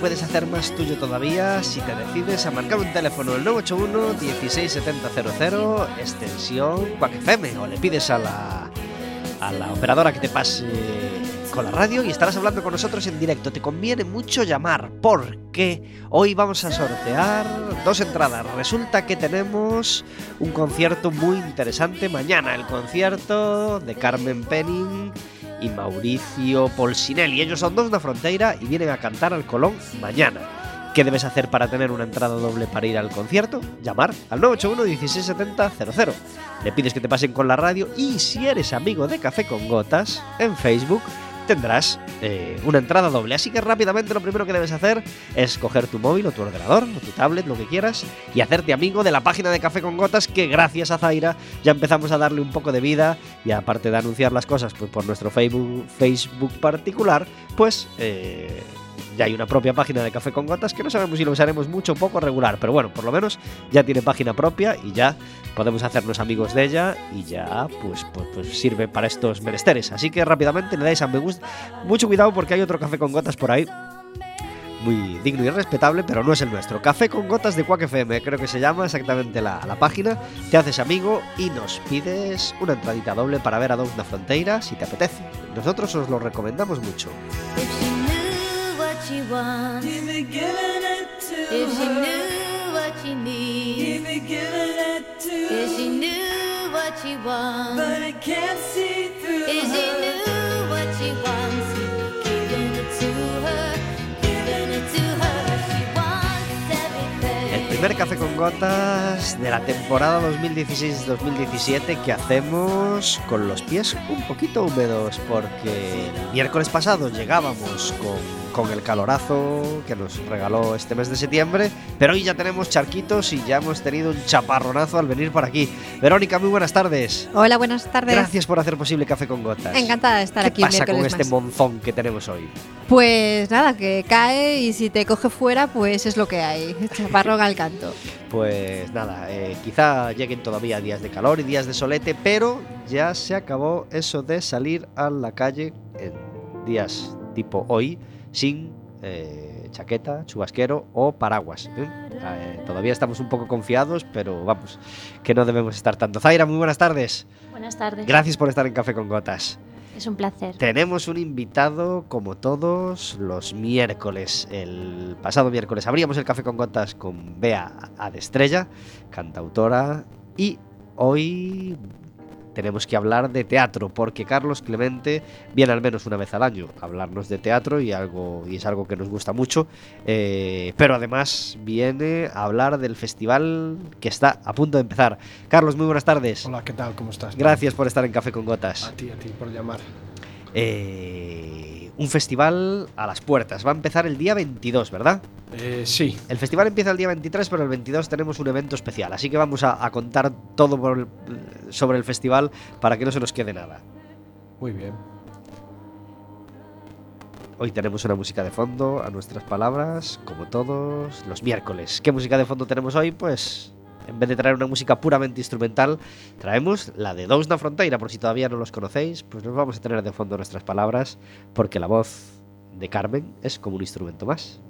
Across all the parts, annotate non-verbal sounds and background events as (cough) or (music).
puedes hacer más tuyo todavía si te decides a marcar un teléfono el 981 167000 extensión Quack FM o le pides a la, a la operadora que te pase con la radio y estarás hablando con nosotros en directo. Te conviene mucho llamar porque hoy vamos a sortear dos entradas. Resulta que tenemos un concierto muy interesante mañana, el concierto de Carmen Penning y Mauricio Polsinelli. Ellos son dos de la frontera y vienen a cantar al Colón mañana. ¿Qué debes hacer para tener una entrada doble para ir al concierto? Llamar al 981 1670 00. Le pides que te pasen con la radio y si eres amigo de Café con Gotas en Facebook tendrás eh, una entrada doble. Así que rápidamente lo primero que debes hacer es coger tu móvil o tu ordenador o tu tablet, lo que quieras, y hacerte amigo de la página de Café con Gotas que gracias a Zaira ya empezamos a darle un poco de vida y aparte de anunciar las cosas pues, por nuestro Facebook, Facebook particular, pues... eh, ya hay una propia página de Café con Gotas que no sabemos si lo usaremos mucho o poco regular, pero bueno, por lo menos ya tiene página propia y ya podemos hacernos amigos de ella y ya pues, pues, pues sirve para estos menesteres. Así que rápidamente le dais a me gusta. Mucho cuidado porque hay otro Café con Gotas por ahí. Muy digno y respetable, pero no es el nuestro. Café con Gotas de Quack FM, creo que se llama exactamente la, la página. Te haces amigo y nos pides una entradita doble para ver a Dous na Fronteira si te apetece. Nosotros os lo recomendamos mucho. She wants. It giving it to If she knew what she needs. Keep it giving it to If she knew what she wants. But I can't see through If she her. knew what she wants. Giving it to her. Giving it to her. She wants everything. El primer café con gotas de la temporada 2016-2017 que hacemos con los pies un poquito húmedos porque el miércoles pasado llegábamos con, con el calorazo que nos regaló este mes de septiembre, pero hoy ya tenemos charquitos y ya hemos tenido un chaparronazo al venir por aquí. Verónica, muy buenas tardes. Hola, buenas tardes. Gracias por hacer posible Café con Gotas. Encantada de estar ¿Qué aquí un pasa con este más. monzón que tenemos hoy? Pues nada, que cae y si te coge fuera, pues es lo que hay. (laughs) Chaparrón al canto. Pues nada, eh, quizá lleguen todavía días de calor y días de solete, pero ya se acabó eso de salir a la calle en días tipo hoy sin eh, chaqueta, chubasquero o paraguas. ¿eh? Eh, todavía estamos un poco confiados, pero vamos, que no debemos estar tanto. Zaira, muy buenas tardes. Buenas tardes. Gracias por estar en Café con Gotas. Es un placer. Tenemos un invitado como todos los miércoles. El pasado miércoles abríamos el café con gotas con Bea Adestrella, cantautora, y hoy tenemos que hablar de teatro porque Carlos Clemente viene al menos una vez al año a hablarnos de teatro y algo y es algo que nos gusta mucho. eh, pero además viene a hablar del festival que está a punto de empezar. Carlos, muy buenas tardes. Hola, ¿qué tal? ¿Cómo estás? Gracias por estar en Café con Gotas. A ti, a ti, por llamar. Eh, un festival a las puertas. Va a empezar el día 22, ¿verdad? Eh, sí, El festival empieza el día 23, pero el 22 tenemos un evento especial. Así que vamos a, a contar todo por el- sobre el festival para que no se nos quede nada. muy bien. Hoy tenemos una música de fondo a nuestras palabras, como todos los miércoles. ¿Qué música de fondo tenemos hoy? Pues en vez de traer una música puramente instrumental, traemos la de Dous na Fronteira. Por si todavía no los conocéis, pues nos vamos a tener de fondo nuestras palabras, porque la voz de Carmen es como un instrumento más.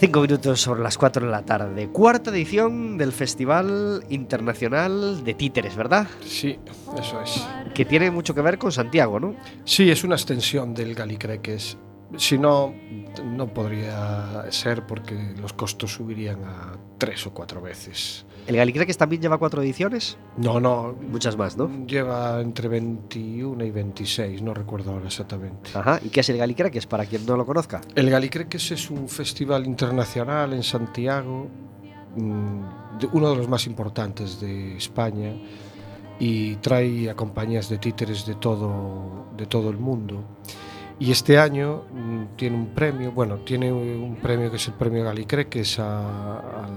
Cinco minutos sobre las 4 de la tarde. Cuarta edición del Festival Internacional de Títeres, ¿verdad? Sí, eso es. Que tiene mucho que ver con Santiago, ¿no? Sí, es una extensión del Galicreques. Si no, no podría ser porque los costos subirían a tres o cuatro veces. ¿El Galicreques también lleva cuatro ediciones? No, no. Muchas más, ¿no? Lleva entre 21 y 26, no recuerdo ahora exactamente. Ajá. ¿Y qué es el Galicreques, para quien no lo conozca? El Galicreques es un festival internacional en Santiago, mm, uno de los más importantes de España y trae a compañías de títeres de todo, de todo el mundo. Y este año mm, tiene un premio, bueno, tiene un premio que es el premio Galicreques a, a,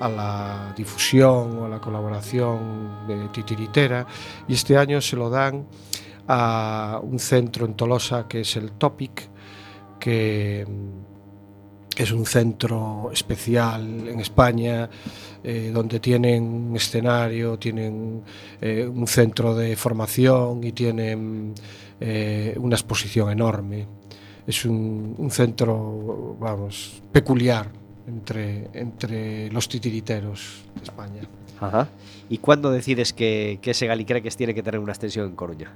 a la difusión o a la colaboración de titiritera. Y este año se lo dan a un centro en Tolosa que es el Topic, que mm, es un centro especial en España eh, donde tienen un escenario, tienen eh, un centro de formación y tienen eh, una exposición enorme. Es un, un centro, vamos, peculiar entre, entre los titiriteros de España. Ajá. ¿Y cuándo decides que, que ese Galicreques tiene que tener una extensión en Coruña?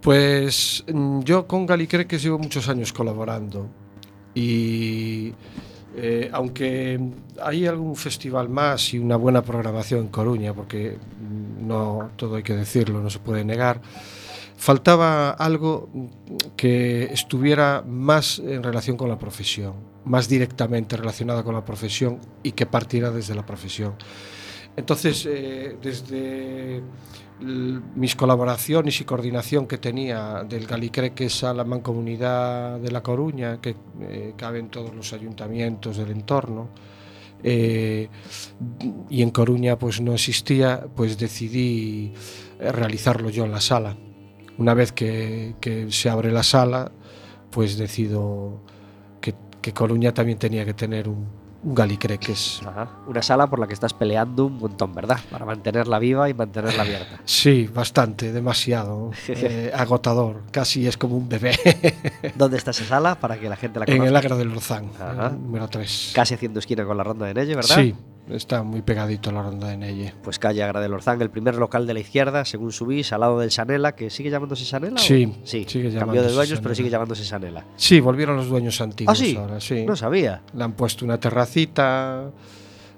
Pues mm, yo con Galicreques llevo muchos años colaborando y eh, aunque hay algún festival más y una buena programación en Coruña, porque mm, no todo hay que decirlo, no se puede negar, faltaba algo que estuviera más en relación con la profesión, más directamente relacionada con la profesión y que partiera desde la profesión. Entonces, eh, desde mis colaboraciones y coordinación que tenía del Galicreques a la Mancomunidad de La Coruña, que eh, caben todos los ayuntamientos del entorno, eh, y en Coruña pues no existía, pues decidí eh, realizarlo yo en la sala. Una vez que, que se abre la sala, pues decido que, que Coruña también tenía que tener un, un Galicreques. Ajá. Una sala por la que estás peleando un montón, ¿verdad? Para mantenerla viva y mantenerla abierta. (laughs) Sí, bastante, demasiado. eh, agotador, casi es como un bebé. (laughs) ¿Dónde está esa sala para que la gente la en conozca? el Agra del el número 3. Casi haciendo esquina con la ronda de Nelle, ¿verdad? Sí, está muy pegadito la ronda de Nelle. Pues calle Agra del Orzán, el primer local de la izquierda, según subís, al lado del Sanela, que sigue llamándose Sanela. o- Sí, sí. sigue Cambió de dueños, pero sigue llamándose Sanela. Sí, volvieron los dueños antiguos ¿Ah, sí? ahora, sí. No sabía. Le han puesto una terracita,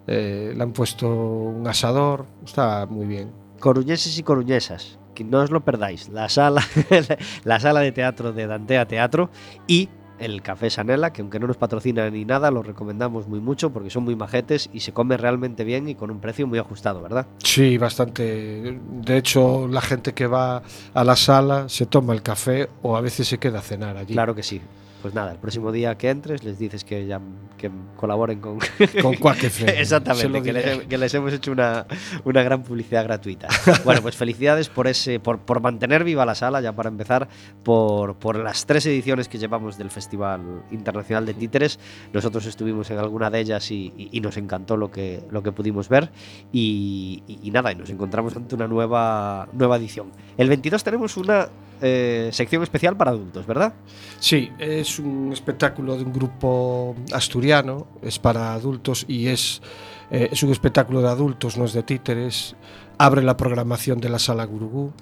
eh, le han puesto un asador, está muy bien. Coruñeses y coruñesas, que no os lo perdáis. La sala, (laughs) la sala de teatro de Dantea Teatro y el Café Sanela, que aunque no nos patrocina ni nada, lo recomendamos muy mucho porque son muy majetes y se come realmente bien y con un precio muy ajustado, ¿verdad? Sí, bastante. De hecho, la gente que va a la sala se toma el café o a veces se queda a cenar allí. Claro que sí. Pues nada, el próximo día que entres les dices que ya que colaboren con, (laughs) Con Quack FM, (laughs) se lo Exactamente, que les, que les hemos hecho una, una gran publicidad gratuita. (laughs) Bueno, pues felicidades por ese, por, por mantener viva la sala, ya para empezar, por, por las tres ediciones que llevamos del Festival Internacional de Títeres. Nosotros estuvimos en alguna de ellas y, y- y nos encantó lo que, lo que pudimos ver. Y, y- y nada, y nos encontramos ante una nueva, nueva edición. El 22 tenemos una eh, sección especial para adultos, ¿verdad? Sí, es un espectáculo de un grupo asturiano, es para adultos y es, eh, es un espectáculo de adultos, no es de títeres. Abre la programación de la sala Gurugú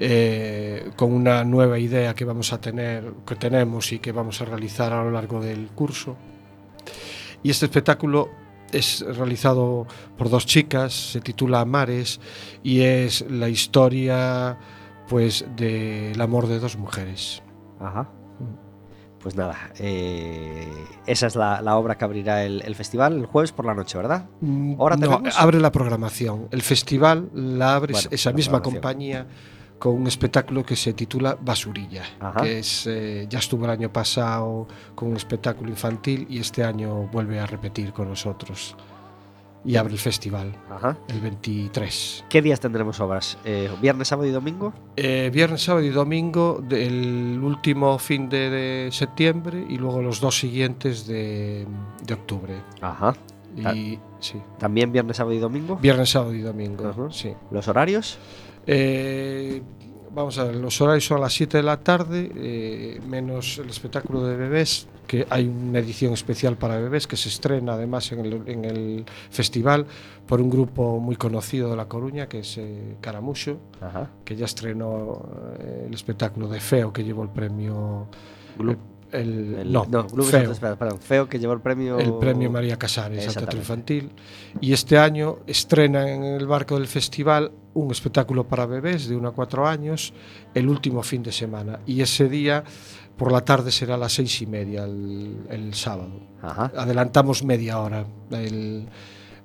eh, con una nueva idea que vamos a tener, que tenemos y que vamos a realizar a lo largo del curso. Y este espectáculo es realizado por dos chicas, se titula Mares y es la historia pues del amor de dos mujeres. Ajá. Pues nada, eh, esa es la, la obra que abrirá el, el festival el jueves por la noche, ¿verdad? Mm, ¿Ahora no, abre la programación. El festival la abre Bueno, esa la misma compañía con un espectáculo que se titula Basurilla, Ajá. que es eh, ya estuvo el año pasado con un espectáculo infantil y este año vuelve a repetir con nosotros y abre el festival Ajá. el 23. ¿Qué días tendremos obras? Eh, ¿Viernes, sábado y domingo? Eh, viernes, sábado y domingo del último fin de, de septiembre y luego los dos siguientes de, de octubre. Ajá. Y sí, ¿También viernes, sábado y domingo? viernes, sábado y domingo. Ajá. Sí. ¿Los horarios? Eh, vamos a ver, los horarios son a las 7 de la tarde, eh, menos el espectáculo de bebés, que hay una edición especial para bebés que se estrena además en el, en el festival por un grupo muy conocido de La Coruña, que es eh, Caramucho, Ajá. que ya estrenó eh, el espectáculo de Feo, que llevó el premio... Glu eh, El, el, no, no Club Feo. Santos, perdón, Feo que llevó el premio el premio María Casares Teatro Infantil. Y este año estrena en el barco del festival un espectáculo para bebés de 1 a 4 años el último fin de semana. Y ese día por la tarde será a las seis y media el, el sábado. Ajá. adelantamos media hora. El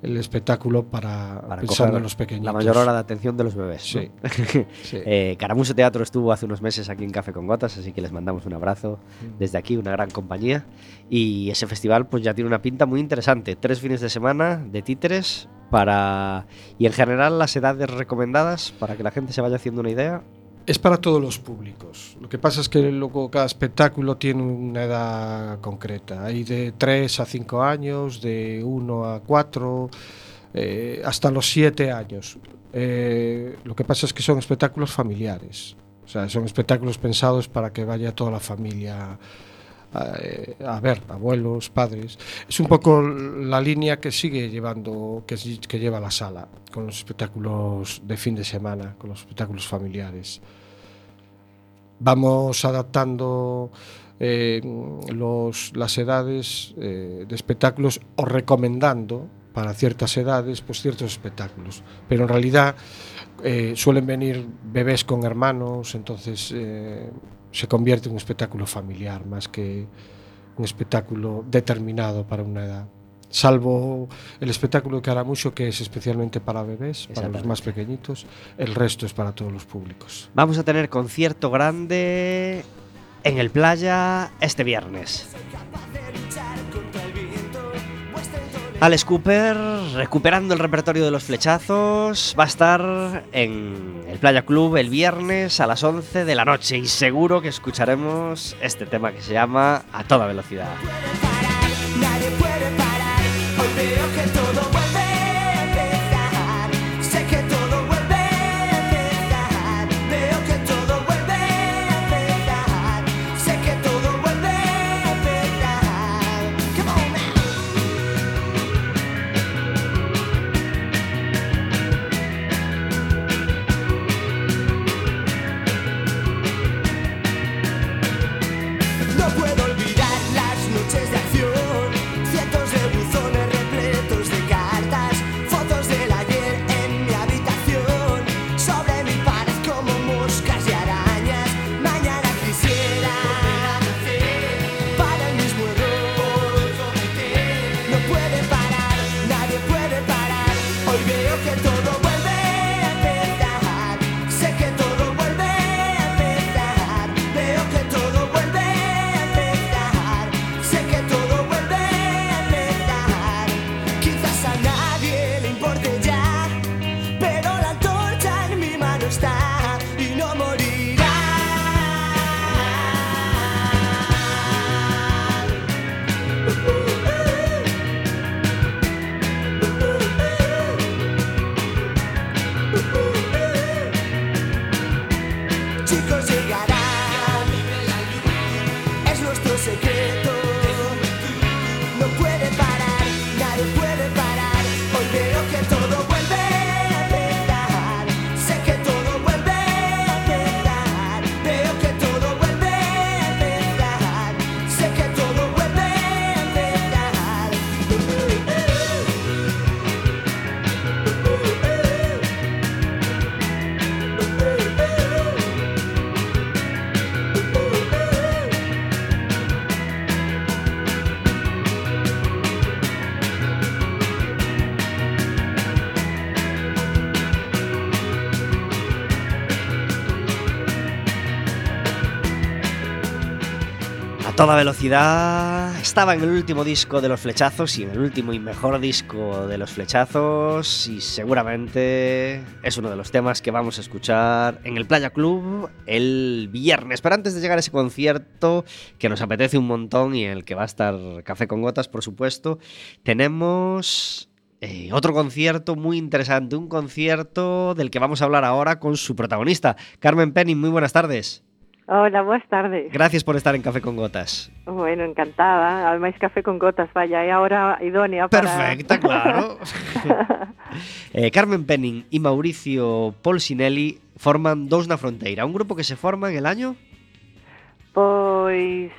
el espectáculo para, Para pensando en los pequeños. la mayor hora de atención de los bebés. Sí. ¿no? (laughs) Sí. Eh, Caramuso Teatro estuvo hace unos meses aquí en Café con Gotas, así que les mandamos un abrazo Mm. desde aquí, una gran compañía. Y ese festival pues ya tiene una pinta muy interesante. Tres fines de semana de títeres para... Y en general las edades recomendadas para que la gente se vaya haciendo una idea. Es para todos los públicos. Lo que pasa es que luego cada espectáculo tiene una edad concreta. Hay de 3 a 5 años, de 1 a 4, eh, hasta los 7 años. Eh, lo que pasa es que son espectáculos familiares. O sea, son espectáculos pensados para que vaya toda la familia eh, a ver, abuelos, padres. Es un poco la línea que sigue llevando, que, lleva la sala, con los espectáculos de fin de semana, con los espectáculos familiares. Vamos adaptando eh, las edades eh, de espectáculos o recomendando para ciertas edades pues ciertos espectáculos. Pero en realidad suelen venir bebés con hermanos, entonces se convierte en un espectáculo familiar más que un espectáculo determinado para una edad. Salvo el espectáculo de Caramucho, que es especialmente para bebés, para los más pequeñitos, el resto es para todos los públicos. Vamos a tener concierto grande en el playa este viernes. Alex Cooper, recuperando el repertorio de los flechazos, va a estar en el Playa Club el viernes a las 11 de la noche y seguro que escucharemos este tema que se llama A toda velocidad. Toda velocidad estaba en el último disco de los flechazos y en el último y mejor disco de los flechazos y seguramente es uno de los temas que vamos a escuchar en el Playa Club el viernes. Pero antes de llegar a ese concierto que nos apetece un montón y en el que va a estar Café con Gotas, por supuesto, tenemos eh, otro concierto muy interesante, un concierto del que vamos a hablar ahora con su protagonista, Carmen Penning. Muy buenas tardes. Hola, boas tardes. Gracias por estar en Café con Gotas. Bueno, encantada. Además, café con gotas, vaya, é a hora idónea para... Perfecta, claro. (laughs) Eh, Carmen Penning y Mauricio Polsinelli forman Dous na Fronteira, un grupo que se forma en el año Pois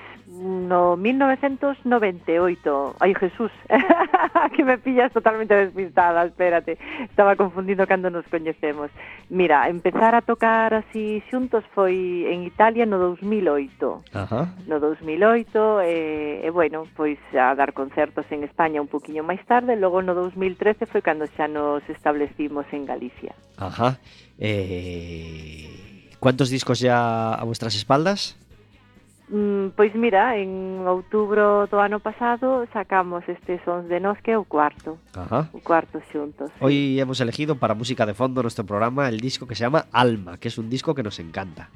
No 1998. Ai, Jesús, (laughs) que me pillas totalmente despistada, espérate. Estaba confundindo cando nos coñecemos. Mira, empezar a tocar así xuntos foi en Italia no 2008. Ajá. No 2008, e, eh, e bueno, pois a dar concertos en España un poquinho máis tarde, logo no 2013 foi cando xa nos establecimos en Galicia. Ajá. Eh... Cuántos discos ya a vuestras espaldas? Mm, Pois mira, en outubro do ano pasado sacamos este Sons de Nos que é o cuarto Ajá. O cuarto xuntos sí. Hoy hemos elegido para música de fondo nuestro programa el disco que se llama Alma Que es un disco que nos encanta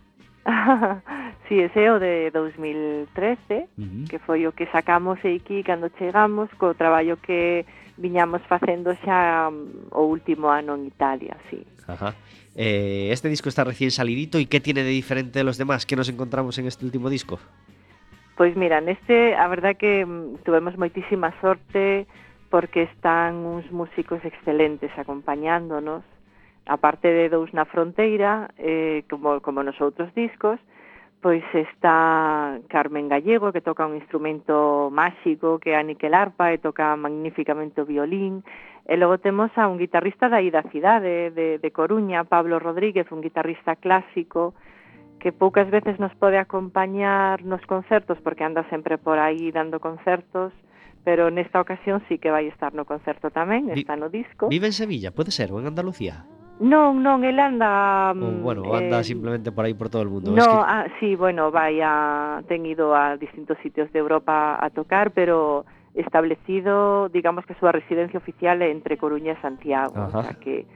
(laughs) Sí, ese é o de 2013 uh -huh. Que foi o que sacamos aquí cando chegamos Co traballo que viñamos facendo xa mm, o último ano en Italia, sí Ajá. Eh, este disco está recién salidito y ¿qué tiene de diferente de los demás? ¿Qué nos encontramos en este último disco? Pois mira, neste a verdad que mm, tuvemos moitísima sorte porque están uns músicos excelentes acompañándonos aparte de dous na fronteira eh, como, como nos outros discos pois está Carmen Gallego, que toca un instrumento máxico, que é a Niquel Arpa, e toca magníficamente o violín. E logo temos a un guitarrista da ida cidade de, de Coruña, Pablo Rodríguez, un guitarrista clásico, que poucas veces nos pode acompañar nos concertos, porque anda sempre por aí dando concertos, pero nesta ocasión sí que vai estar no concerto tamén, está no disco. Vive en Sevilla, pode ser, ou en Andalucía? Non, non, el anda... O mm, bueno, o anda eh, simplemente por ahí por todo el mundo. No, Es que- ah, sí, bueno, vai a, ten ido a distintos sitios de Europa a tocar, pero establecido, digamos que súa residencia oficial entre Coruña e Santiago, Ajá. o sea que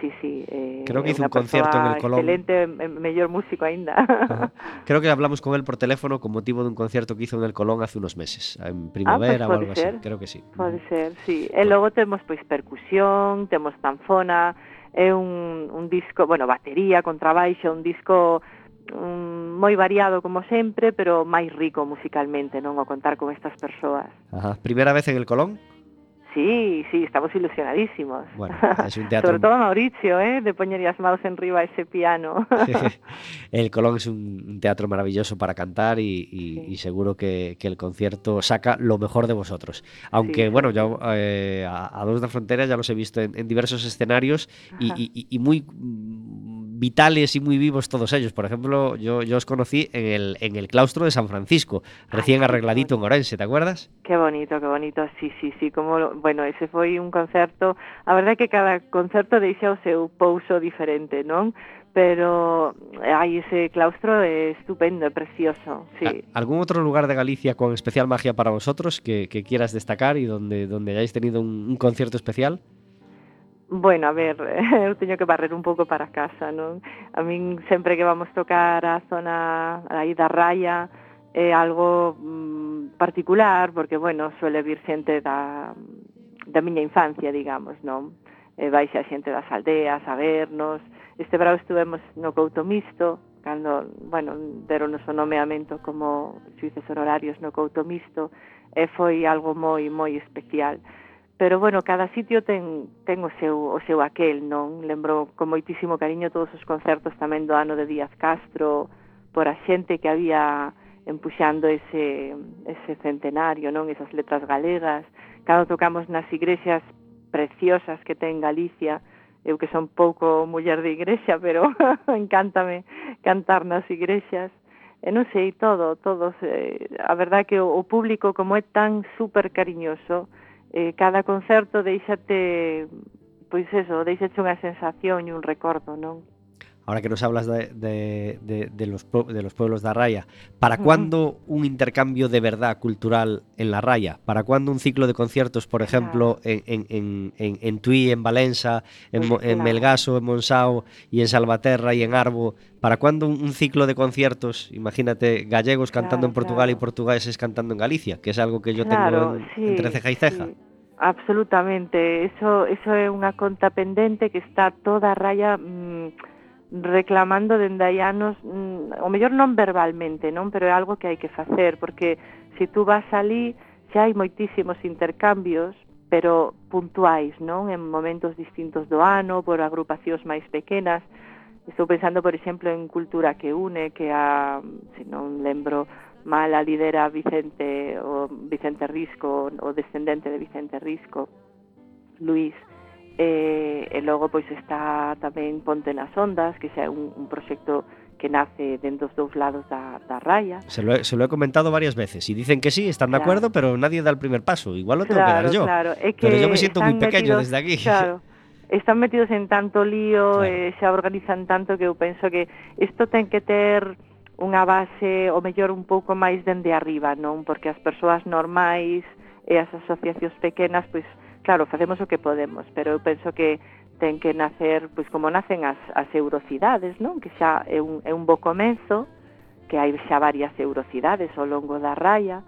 sí, sí, eh, Creo que hizo un concierto en el Colón. Excelente, eh, mellor músico aínda. Ajá. Creo que hablamos con él por teléfono con motivo de un concierto que hizo en el Colón hace unos meses, en primavera o pues puede algo ser. así. Creo que sí. Pode ser, sí. E logo temos pois percusión, temos tanfona, é un, un disco, bueno, batería, contrabaixo, un disco um, moi variado como sempre, pero máis rico musicalmente, non o contar con estas persoas. Ajá. Primeira vez en el Colón? Sí, sí, estamos ilusionadísimos. Bueno, (laughs) es un teatro- Sobre todo Mauricio, eh, de poñer as maus en riba a ese piano. (laughs) (laughs) el Colón es un, teatro maravilloso para cantar y, y- Sí. y seguro que, que el concierto saca lo mejor de vosotros. Aunque, Sí, bueno, yo eh, a, a Dos de Frontera ya los he visto en, en diversos escenarios y, y- y muy vitales y muy vivos todos ellos. Por ejemplo, yo, yo os conocí en el, en el claustro de San Francisco, recién arregladito en Orense, ¿te acuerdas? Qué bonito, qué bonito, sí, sí, sí, como, lo- bueno, ese foi un concerto, a verdade que cada concerto deixa o seu pouso diferente, non? Pero hai ese claustro é estupendo, precioso, sí. ¿A- ¿Algún otro lugar de Galicia con especial magia para vosotros que, que quieras destacar y donde, donde hayáis tenido un, un concierto especial? Bueno, a ver, (laughs) eu teño que barrer un pouco para casa, non? A min sempre que vamos tocar a zona aí da Raya é algo mm, particular porque, bueno, suele vir xente da, da miña infancia, digamos, non? E eh, vai xa xente das aldeas a vernos. Este brau estuvemos no Couto Misto, cando, bueno, deron o nomeamento como xuices honorarios no Couto Misto, e eh, foi algo moi, moi especial pero bueno, cada sitio ten, ten o, seu, o seu aquel, non? Lembro con moitísimo cariño todos os concertos tamén do ano de Díaz Castro, por a xente que había empuxando ese, ese centenario, non? Esas letras galegas, cando tocamos nas igrexas preciosas que ten Galicia, eu que son pouco muller de igrexa, (laughs) pero encántame cantar nas igrexas, e non sei, todo, todos, eh, a verdad que o, o público como é tan super cariñoso, eh, cada concerto deixate pois eso, deixache unha sensación e un recordo, non? Ahora que nos hablas de, de- de- de los, pue- de los pueblos de Raya, ¿para cuándo un intercambio de verdad cultural en la Raya? ¿Para cuándo un ciclo de conciertos, por ejemplo, en, en, en, en, en Tui, en Valensa, en, Pues Mo- en claro. Melgaso, en Monsao y en Salvaterra y en Arbo? ¿Para cuándo un, un ciclo de conciertos, imagínate, gallegos cantando en Portugal y portugueses cantando en Galicia, que es algo que yo Claro, tengo sí, entre ceja y ceja? sí. Absolutamente, eso eso é unha conta pendente que está toda raya mm, reclamando dende hai anos, mm, o mellor non verbalmente, non, pero é algo que hai que facer, porque se tú vas ali xa hai moitísimos intercambios, pero puntuais, non, en momentos distintos do ano, por agrupacións máis pequenas. Estou pensando, por exemplo, en Cultura que une, que a, se non lembro mal, a lidera Vicente o Vicente Risco, o descendente de Vicente Risco, Luis, E, e logo pois está tamén Ponte nas Ondas, que xa é un, un proxecto que nace dentro dos dous lados da, da raya. Se lo, he, se lo he comentado varias veces y dicen que sí, están claro. de acuerdo, pero nadie da el primer paso. Igual lo tengo claro, que dar yo. Claro. Es que pero yo me siento muy pequeño metidos, desde aquí. Claro. Están metidos en tanto lío, claro. eh, xa organizan tanto que eu penso que isto ten que ter unha base o mellor un pouco máis dende arriba, non? Porque as persoas normais e eh, as asociacións pequenas pois pues, Claro, facemos o que podemos, pero eu penso que ten que nacer, pois como nacen as, as eurocidades, non? Que xa é un, é un bo comenzo, que hai xa varias eurocidades ao longo da raia,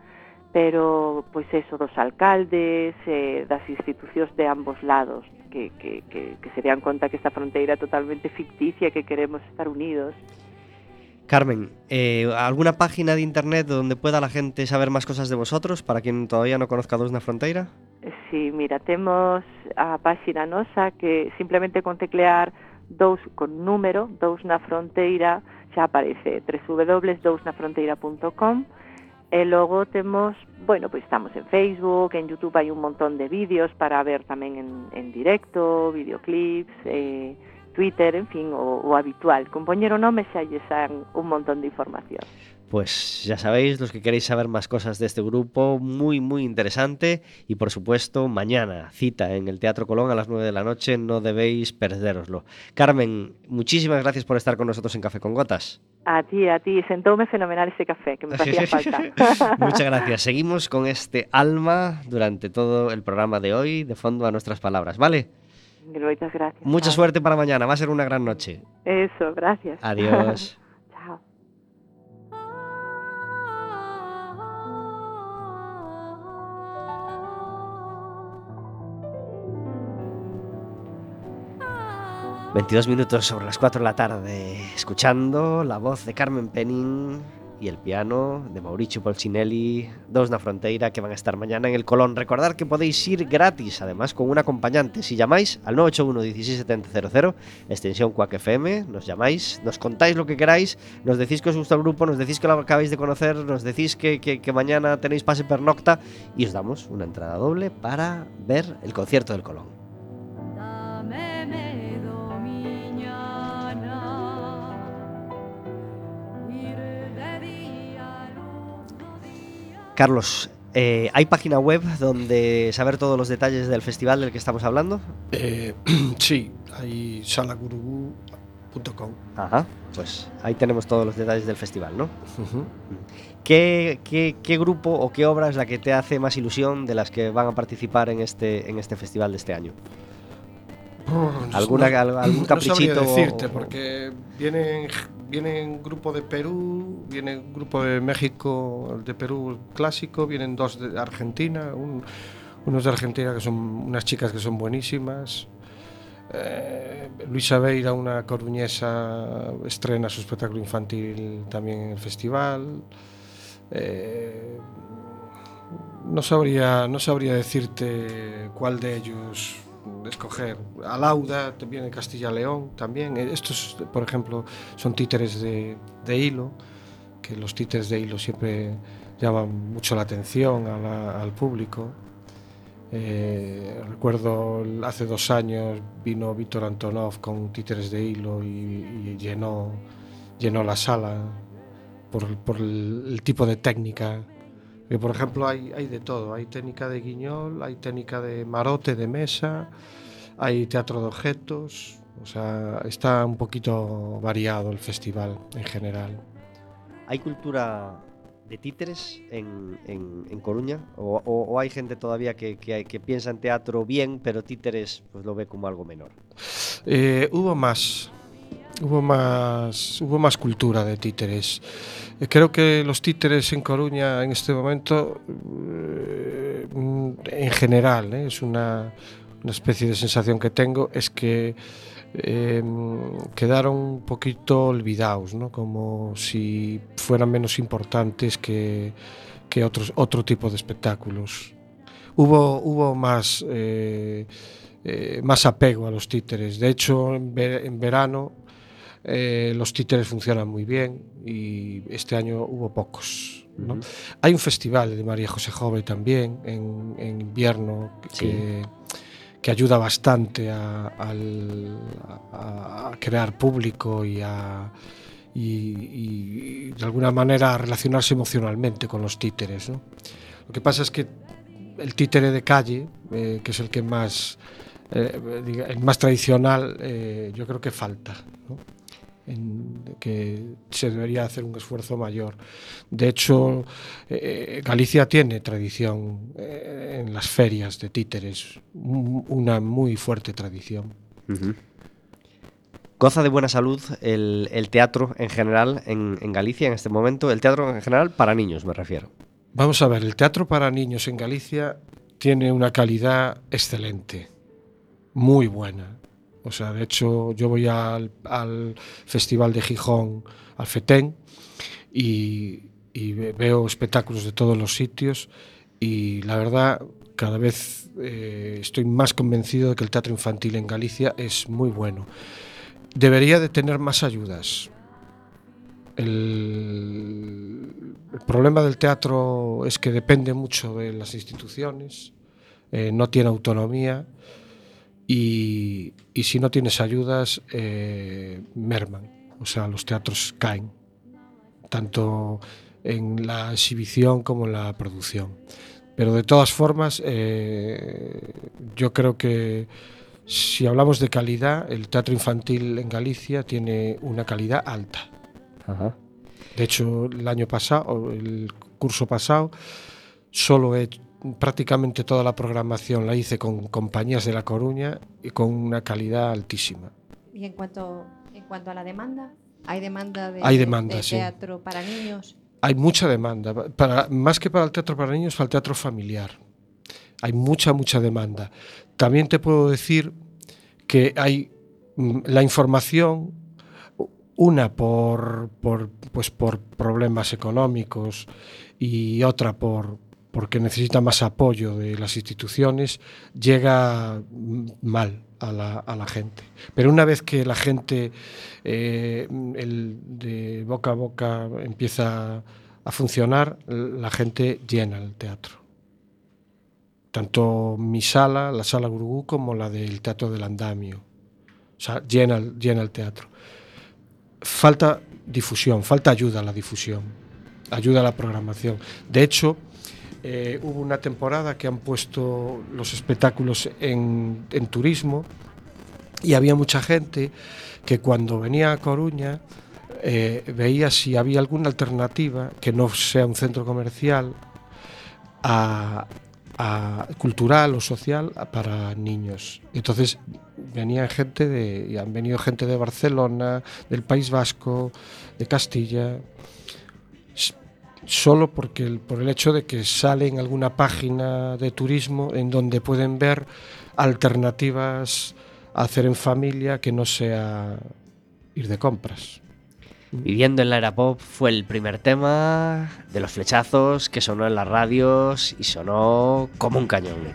pero pois eso dos alcaldes, eh, das institucións de ambos lados, que, que, que, que se dean conta que esta fronteira é totalmente ficticia, que queremos estar unidos. Carmen, eh, ¿alguna página de internet donde pueda la gente saber más cosas de vosotros para quien todavía no conozca Dos na Fronteira? Si mira, temos a páxina nosa que simplemente con teclear dous con número, dous na fronteira, xa aparece www.dousnafronteira.com e logo temos, bueno, pois estamos en Facebook, en Youtube hai un montón de vídeos para ver tamén en, en directo, videoclips, eh, Twitter, en fin, o, o habitual. Con poñer o nome xa lle san un montón de información. Pues ya sabéis, los que queréis saber más cosas de este grupo, muy, muy interesante. Y por supuesto, mañana, cita en el Teatro Colón a las 9 de la noche, no debéis perderoslo. Carmen, muchísimas gracias por estar con nosotros en Café con Gotas. A ti, a ti, sentoume fenomenal ese café, que me facía (laughs) falta. (laughs) Muchas gracias. Seguimos con este alma durante todo el programa de hoy, de fondo a nuestras palabras, ¿vale? Moitas gracias. Mucha suerte para mañana, va a ser una gran noche. Eso, gracias. Adiós. (laughs) 22 minutos sobre las 4 de la tarde, escuchando la voz de Carmen Penin y el piano de Mauricio Polcinelli, dos na fronteira que van a estar mañana en el Colón. Recordad que podéis ir gratis, además con un acompañante. Si llamáis al 981 16700, extensión Quack FM, nos llamáis, nos contáis lo que queráis, nos decís que os gusta el grupo, nos decís que lo acabáis de conocer, nos decís que, que- que mañana tenéis pase pernocta y os damos una entrada doble para ver el concierto del Colón. Carlos, eh, ¿hay página web donde saber todos los detalles del festival del que estamos hablando? Eh, (clears throat) sí, hay salagurugú.com. Ajá. Pues ahí tenemos todos los detalles del festival, ¿no? ¿Qué, qué, qué grupo o qué obra es la que te hace más ilusión de las que van a participar en este, en este festival de este año? No- ¿Alguna- no- al- algún no sabría caprichito o- decirte, o- porque vienen, vienen grupo de Perú, viene un grupo de México, de Perú clásico, vienen dos de Argentina, un- unos de Argentina que son unas chicas que son buenísimas. Eh, Luisa Beira, una coruñesa, estrena su espectáculo infantil también en el festival. Eh, no sabría, no sabría decirte cuál de ellos escoger. Alauda, viene Castilla León también. Eh, Estos, por ejemplo, son títeres de, de hilo, que los títeres de hilo siempre llaman mucho la atención a al público. Eh, recuerdo hace dos años vino Víctor Antonov con títeres de hilo y, y llenó, llenó la sala por, por el, el tipo de técnica. Que por ejemplo hay, hay de todo, hay técnica de guiñol, hay técnica de marote de mesa, hay teatro de objetos, o sea, está un poquito variado el festival en general. ¿Hay cultura de títeres en, en- en Coruña? ¿O, o- o hay gente todavía que, que- que piensa en teatro bien, pero títeres pues lo ve como algo menor? Eh, hubo más, hubo más hubo más cultura de títeres. Creo que los títeres en Coruña en este momento eh, en general, ¿eh? es una, una, especie de sensación que tengo, es que eh, quedaron un poquito olvidados, ¿no? como si fueran menos importantes que, que otros, otro tipo de espectáculos. Hubo, hubo más, eh, eh más apego a los títeres, de hecho en, ver, en verano eh, los títeres funcionan muy bien y este año hubo pocos. ¿no? Hay un festival de María José Jove también en, en invierno que, que ayuda bastante a, al- a- a crear público y a y, y- y de alguna manera a relacionarse emocionalmente con los títeres. ¿no? Lo que pasa es que el títere de calle, eh, que es el que más eh, el más tradicional, eh, yo creo que falta. ¿no? En- que se debería hacer un esfuerzo mayor. De hecho, eh, Galicia tiene tradición eh, en las ferias de títeres, un- una muy fuerte tradición. Ujú. Goza de buena salud el, el teatro en general en, en Galicia en este momento. El teatro en general para niños, me refiero. Vamos a ver, el teatro para niños en Galicia tiene una calidad excelente, muy buena. O sea, de hecho, yo voy al, al Festival de Gijón, al FETEN, y, y ve- veo espectáculos de todos los sitios y la verdad cada vez eh, estoy más convencido de que el teatro infantil en Galicia es muy bueno. Debería de tener más ayudas. El, el problema del teatro es que depende mucho de las instituciones, eh, no tiene autonomía y, y si no tienes ayudas, eh, merman. O sea, los teatros caen, tanto en la exhibición como en la producción. Pero de todas formas, eh, yo creo que si hablamos de calidad, el teatro infantil en Galicia tiene una calidad alta. Ajá. De hecho, el año pasado, el curso pasado, solo he prácticamente toda la programación la hice con compañías de La Coruña y con una calidad altísima. Y en cuanto, en cuanto a la demanda, ¿hay demanda de, Hay demanda, de sí. teatro para niños? Hay mucha demanda, para, más que para el teatro para niños, para el teatro familiar. Hay mucha, mucha demanda. También te puedo decir que hay mm, la información, una por, por, pues por problemas económicos y otra por porque necesita más apoyo de las instituciones, llega mal a la, a la gente. Pero una vez que la gente eh, el de boca a boca empieza a funcionar, la gente llena el teatro. Tanto mi sala, la sala Gurugú, como la del Teatro del Andamio. O sea, llena, llena el teatro. Falta difusión, falta ayuda a la difusión, ayuda a la programación. De hecho, eh, hubo una temporada que han puesto los espectáculos en, en turismo y había mucha gente que cuando venía a Coruña eh, veía si había alguna alternativa que no sea un centro comercial a, a- cultural o social para niños. Entonces venía gente de, han venido gente de Barcelona, del País Vasco, de Castilla, solo porque el- por el hecho de que sale en alguna página de turismo en donde pueden ver alternativas a hacer en familia que no sea ir de compras. Viviendo en la era pop fue el primer tema de los flechazos que sonó en las radios y sonó como un cañón.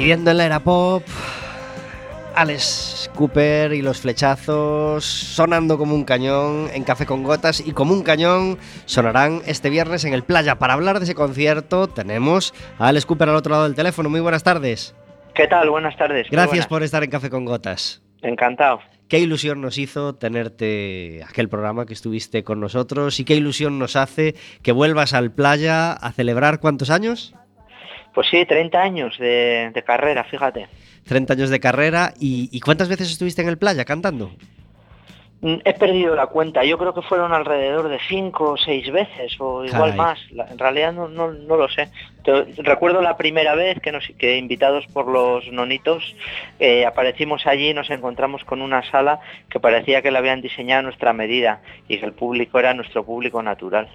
Viviendo en la era pop, Alex Cooper y los flechazos sonando como un cañón en Café con Gotas y como un cañón sonarán este viernes en el Playa. Para hablar de ese concierto tenemos a Alex Cooper al otro lado del teléfono. Muy buenas tardes. ¿Qué tal? Buenas tardes. Gracias buenas. por estar en Café con Gotas. Encantado. Qué ilusión nos hizo tenerte aquel programa que estuviste con nosotros y qué ilusión nos hace que vuelvas al Playa a celebrar cuántos años? Pues sí, 30 años de, de carrera, fíjate. 30 años de carrera y, y ¿cuántas veces estuviste en el Playa cantando? Mm, He perdido la cuenta, yo creo que fueron alrededor de cinco o seis veces, o igual más. En realidad no, no, no lo sé. Te- recuerdo la primera vez que, nos, que invitados por los nonitos eh, aparecimos allí y nos encontramos con una sala que parecía que la habían diseñado a nuestra medida y que el público era nuestro público natural.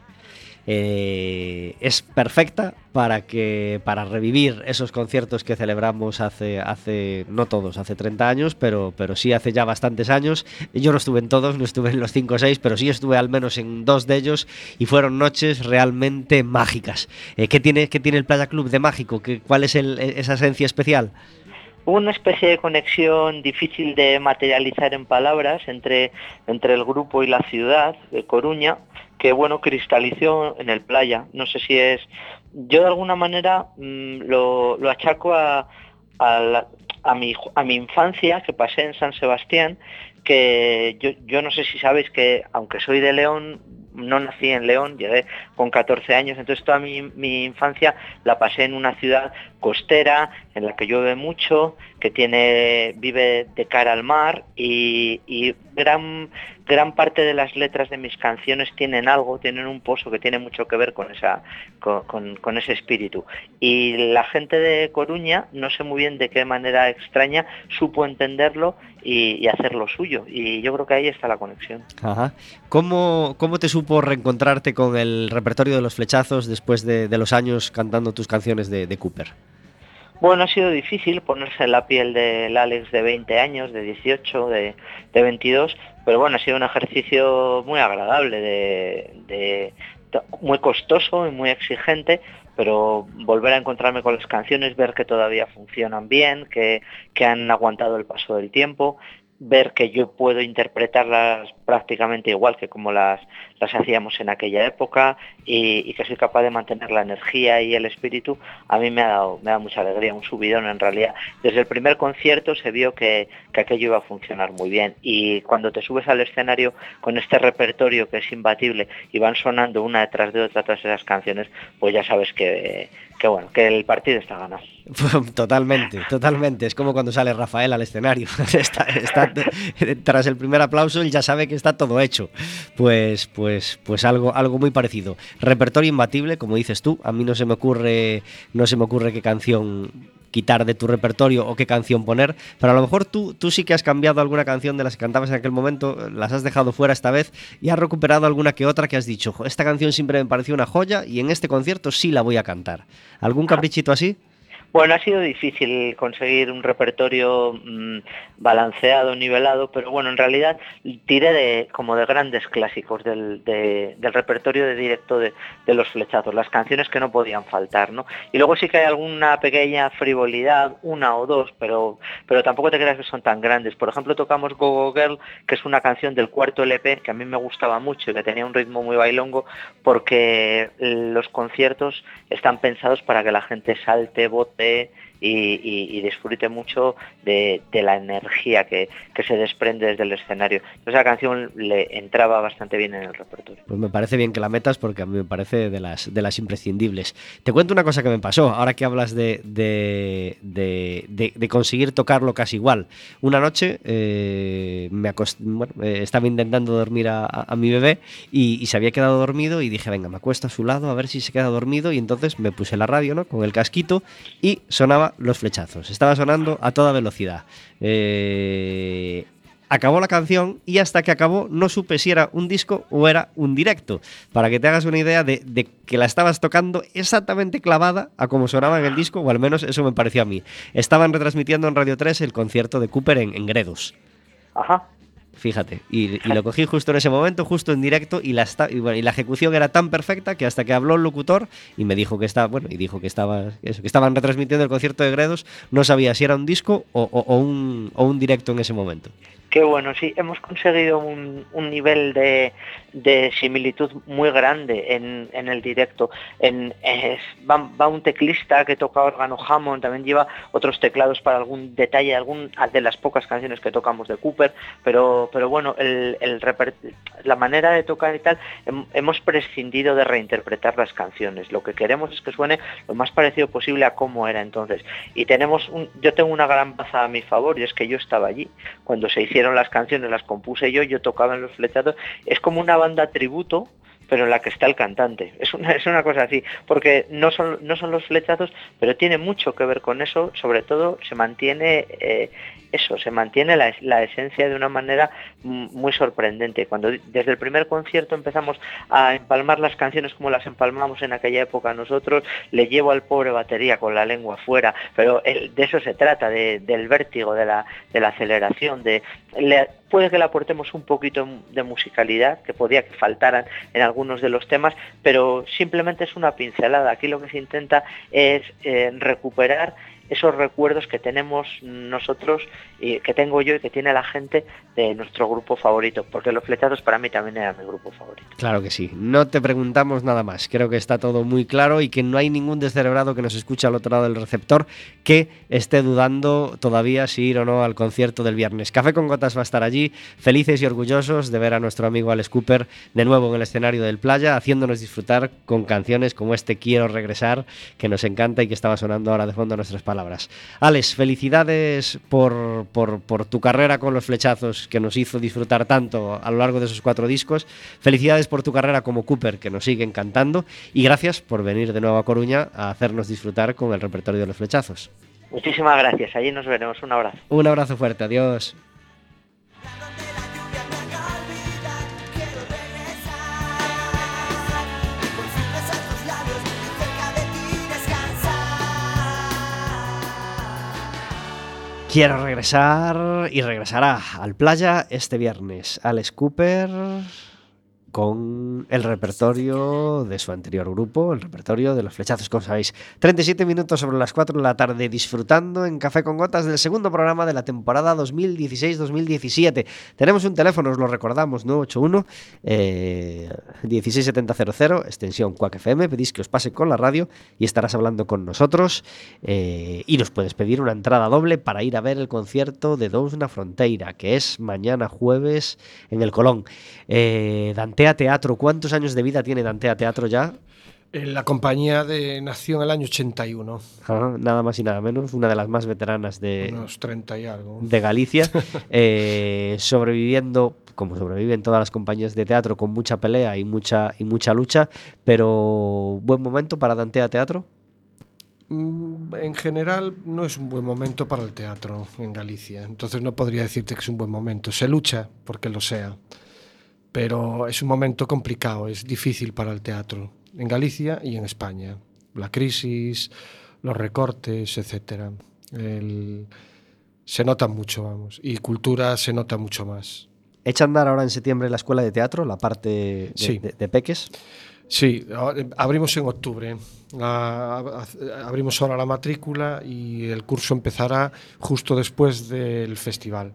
Eh, es perfecta para que para revivir esos conciertos que celebramos hace hace no todos hace 30 años pero pero sí hace ya bastantes años. Yo no estuve en todos no estuve en los 5 o 6 pero sí estuve al menos en dos de ellos y fueron noches realmente mágicas. Eh, ¿qué tiene qué tiene el Playa Club de mágico ¿Qué, cuál es el- esa esencia especial una especie de conexión difícil de materializar en palabras entre, entre el grupo y la ciudad de Coruña, que bueno, cristalizó en el playa. No sé si es. Yo de alguna manera mm, lo, lo achaco a, a, mi, a mi infancia que pasé en San Sebastián, que yo, yo no sé si sabéis que aunque soy de León, no nací en León, llegué con 14 años, entonces toda mi, mi infancia la pasé en una ciudad costera, en la que llueve mucho, que tiene, vive de cara al mar y, gran, gran parte de las letras de mis canciones tienen algo, tienen un pozo que tiene mucho que ver con, esa, con, con- ese espíritu. Y la gente de Coruña, no sé muy bien de qué manera extraña, supo entenderlo y, y hacerlo suyo. Y yo creo que ahí está la conexión. Ajá. ¿Cómo, ¿Cómo te supo reencontrarte con el repertorio de los flechazos después de, los años cantando tus canciones de Cooper? Bueno, ha sido difícil ponerse en la piel del Alex de 20 años, de 18, de, de 22, pero bueno, ha sido un ejercicio muy agradable, muy costoso y muy exigente, pero volver a encontrarme con las canciones, ver que todavía funcionan bien, que han aguantado el paso del tiempo, ver que yo puedo interpretarlas prácticamente igual que como las, las hacíamos en aquella época y, que soy capaz de mantener la energía y el espíritu, a mí me ha dado, me da mucha alegría, un subidón en realidad. Desde el primer concierto se vio que, que aquello iba a funcionar muy bien y cuando te subes al escenario con este repertorio que es imbatible y van sonando una detrás de otra todas esas canciones, pues ya sabes que, que bueno, que el partido está ganado. (laughs) Totalmente, totalmente. Es como cuando sale Rafael al escenario. (laughs) Está, tras el primer aplauso, él ya sabe que está todo hecho. Pues, pues, pues algo, algo muy parecido. Repertorio imbatible, como dices tú. A mí no se me ocurre, no se me ocurre qué canción quitar de tu repertorio o qué canción poner, pero a lo mejor tú, tú sí que has cambiado alguna canción de las que cantabas en aquel momento, las has dejado fuera esta vez y has recuperado alguna que otra que has dicho, "Jo, esta canción siempre me pareció una joya y en este concierto sí la voy a cantar. ¿Algún caprichito así? Bueno, ha sido difícil conseguir un repertorio mm, balanceado, nivelado, pero bueno, en realidad tiré de como de grandes clásicos del, de- del repertorio de directo de, los flechazos, las canciones que no podían faltar, ¿no? Y luego sí que hay alguna pequeña frivolidad, una o dos, pero, pero tampoco te creas que son tan grandes. Por ejemplo, tocamos Go Go Girl, que es una canción del cuarto LP que a mí me gustaba mucho y que tenía un ritmo muy bailongo, porque los conciertos están pensados para que la gente salte, bote de y, disfrute mucho de, la energía que, se desprende desde el escenario. Entonces la canción le entraba bastante bien en el repertorio. Pues me parece bien que la metas porque a mí me parece de las, de las imprescindibles. Te cuento una cosa que me pasó, ahora que hablas de, de, de- de- conseguir tocarlo casi igual. Una noche eh, me acost- eh, estaba intentando dormir a mi bebé y, y se había quedado dormido y dije, venga, me acuesto a su lado a ver si se queda dormido y entonces me puse la radio ¿no? con el casquito y sonaba los flechazos. Estaba sonando a toda velocidad. Eh, acabó la canción y hasta que acabó no supe si era un disco o era un directo. Para que te hagas una idea de, que la estabas tocando exactamente clavada a como sonaba en el disco, o al menos eso me pareció a mí. Estaban retransmitiendo en Radio 3 el concierto de Cooper en, en Gredos. Ajá. Fíjate, y, lo cogí justo en ese momento, justo en directo, y la, y, la ejecución era tan perfecta que hasta que habló el locutor y me dijo que estaba, bueno, y dijo que estaba, eso, que estaban retransmitiendo el concierto de Gredos, no sabía si era un disco o un, o un directo en ese momento. Qué bueno, sí, hemos conseguido un, nivel de, similitud muy grande en, el directo. En, es- va, va un teclista que toca órgano Hammond, también lleva otros teclados para algún detalle, algún de las pocas canciones que tocamos de Cooper, pero, pero bueno, el, el la manera de tocar y tal, hem- hemos prescindido de reinterpretar las canciones. Lo que queremos es que suene lo más parecido posible a cómo era entonces. Y tenemos un, yo tengo una gran baza a mi favor y es que yo estaba allí cuando se hicieron las canciones, las compuse yo, yo tocaba en los flechados, es como una banda tributo, pero en la que está el cantante. Es una, es una cosa así, porque no son, no son los flechazos, pero tiene mucho que ver con eso, sobre todo se mantiene eh, eso, se mantiene la, la esencia de una manera muy sorprendente. Cuando desde el primer concierto empezamos a empalmar las canciones como las empalmamos en aquella época nosotros, le llevo al pobre batería con la lengua fuera, pero de eso se trata, de- del vértigo, de la, de la aceleración, de puede que le aportemos un poquito de musicalidad, que podía que faltaran en algunos de los temas, pero simplemente es una pincelada. Aquí lo que se intenta es eh, recuperar esos recuerdos que tenemos nosotros y que tengo yo y que tiene la gente de nuestro grupo favorito, porque los flechados para mí también eran mi grupo favorito. Claro que sí. No te preguntamos nada más. Creo que está todo muy claro y que no hay ningún descerebrado que nos escuche al otro lado del receptor que esté dudando todavía si ir o no al concierto del viernes. Café con Gotas va a estar allí, felices y orgullosos de ver a nuestro amigo Alex Cooper de nuevo en el escenario del playa, haciéndonos disfrutar con canciones como este Quiero regresar, que nos encanta y que estaba sonando ahora de fondo a nuestras palabras. Alex, felicidades por, por- por tu carrera con los flechazos que nos hizo disfrutar tanto a lo largo de esos cuatro discos. Felicidades por tu carrera como Cooper, que nos sigue encantando. Y gracias por venir de nuevo a Coruña a hacernos disfrutar con el repertorio de los flechazos. Muchísimas gracias, allí nos veremos, un abrazo. Un abrazo fuerte, adiós. Quiero regresar y regresará al playa este viernes. Alex Cooper con el repertorio de su anterior grupo, el repertorio de los flechazos, como sabéis. 37 minutos sobre las 4 de la tarde disfrutando en Café con Gotas del segundo programa de la temporada 2016-2017. Tenemos un teléfono, os lo recordamos, 981 eh, 16700, extensión Quack FM, pedís que os pase con la radio y estarás hablando con nosotros eh, y nos puedes pedir una entrada doble para ir a ver el concierto de Dous na Fronteira, que es mañana jueves en el Colón. Eh, Dantea Teatro, ¿cuántos años de vida tiene Dantea Teatro ya? La compañía de, nació en el año 81, Ajá, nada más y nada menos, una de las más veteranas de, unos 30 y algo. de Galicia, (laughs) eh, sobreviviendo, como sobreviven todas las compañías de teatro, con mucha pelea y mucha, y mucha lucha, pero buen momento para Dantea Teatro. Mm, En general no es un buen momento para el teatro en Galicia, entonces no podría decirte que es un buen momento. Se lucha porque lo sea, pero es un momento complicado, es difícil para el teatro en Galicia y en España. La crisis, los recortes, etcétera. El- Se nota mucho, vamos, y cultura se nota mucho más. Echa a andar ahora en septiembre la escuela de teatro, la parte de, Sí. de- de Peques. Sí, abrimos en octubre. Ab- abrimos ahora la matrícula y el curso empezará justo después del festival.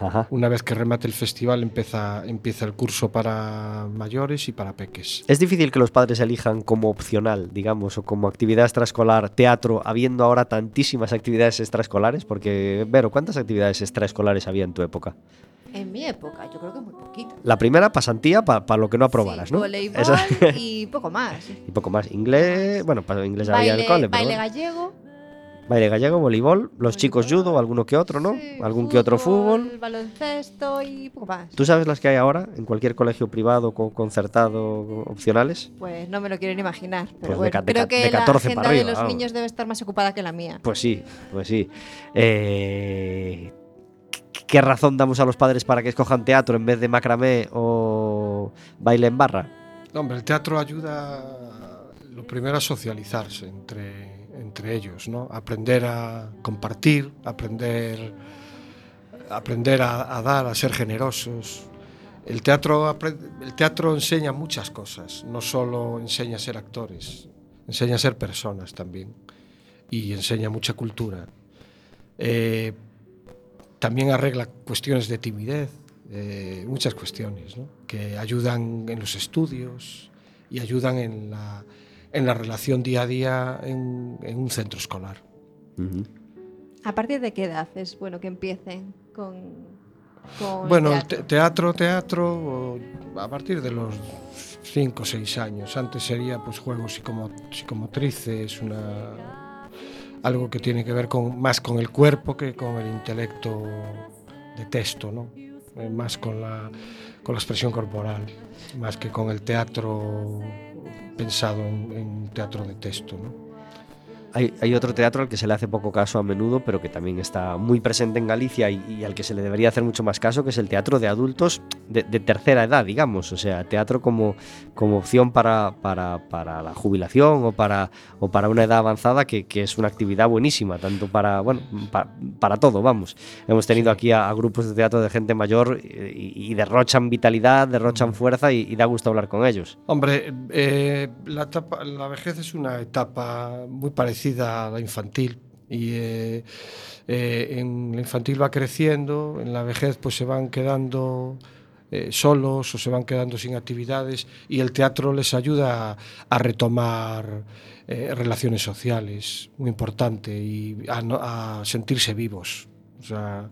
Ajá. Una vez que remate el festival empieza, empieza el curso para mayores y para peques. Es difícil que los padres elijan como opcional, digamos, o como actividad extraescolar teatro, habiendo ahora tantísimas actividades extraescolares, porque, Vero, ¿cuántas actividades extraescolares había en tu época? En mi época, yo creo que muy poquito. La primera, pasantía, para lo que no aprobaras, Sí, ¿no? Voleibol Esa- (laughs) y poco más. y poco más. Inglés, bueno, para inglés había Baile, el cole, pero baile bueno. gallego. Baile gallego, voleibol, los chicos judo, alguno que otro, ¿no? sí, Algún que otro fútbol. Baloncesto y poco más. ¿Tú sabes las que hay ahora en cualquier colegio privado concertado opcionales? Pues no me lo quiero ni imaginar. Pero Pues de bueno, de creo ca- que de la 14 agenda para de los niños debe estar más ocupada que la mía. Pues sí, pues sí. Eh, ¿Qué razón damos a los padres para que escojan teatro en vez de macramé o baile en barra? No, hombre, el teatro ayuda, lo primero, a socializarse entre, entre ellos. Aprender a compartir, aprender aprender a, dar, a ser generosos. El teatro, el teatro enseña muchas cosas, no solo enseña a ser actores, enseña a ser personas también y enseña mucha cultura. Eh, también arregla cuestiones de timidez, eh, muchas cuestiones que ayudan en los estudios y ayudan en la, en la relación día a día en, en un centro escolar. ¿A partir de qué edad es bueno que empiecen con, con Bueno, el teatro? te- teatro, a partir de los 5 o 6 años. Antes sería pues juegos psicomo- psicomotrices, una, algo que tiene que ver con, más con el cuerpo que con el intelecto de texto, ¿no? Eh, más con la, con la expresión corporal, más que con el teatro pensado en, en teatro de texto, ¿no? Hay, otro teatro al que se le hace poco caso a menudo, pero que también está muy presente en Galicia y, al que se le debería hacer mucho más caso, que es el teatro de adultos de, tercera edad, digamos. O sea, teatro como, opción para, para, para la jubilación o para, o para una edad avanzada, que, es una actividad buenísima, tanto para, bueno, pa- para todo, vamos. Hemos tenido aquí a, grupos de teatro de gente mayor y, derrochan vitalidad, derrochan fuerza y, y da gusto hablar con ellos. Hombre, eh, la, etapa- la vejez es una etapa muy parecida parecida a la infantil y eh, eh, en la infantil va creciendo, en la vejez pues se van quedando eh, solos o se van quedando sin actividades y el teatro les ayuda a, a retomar eh, relaciones sociales, muy importante, y a, a sentirse vivos. O sea,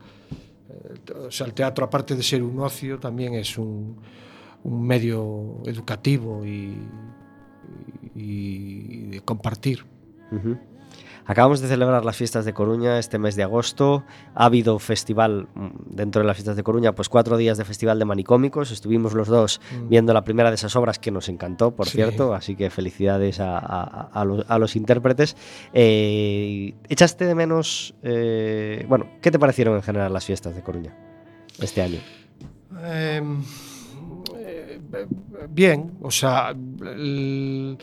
eh, o sea, el teatro aparte de ser un ocio también es un, un medio educativo y, y, y de compartir. Acabamos de celebrar las fiestas de Coruña este mes de agosto. Ha habido festival mm, dentro de las fiestas de Coruña, pues cuatro días de festival de manicómicos. Estuvimos los dos Mm. viendo la primera de esas obras que nos encantó, por Sí. cierto. Así que felicidades a, a- a los, a los intérpretes. Eh, ¿Echaste de menos? eh, bueno, ¿qué te parecieron en general las fiestas de Coruña este año? Eh, eh, bien, o sea, el-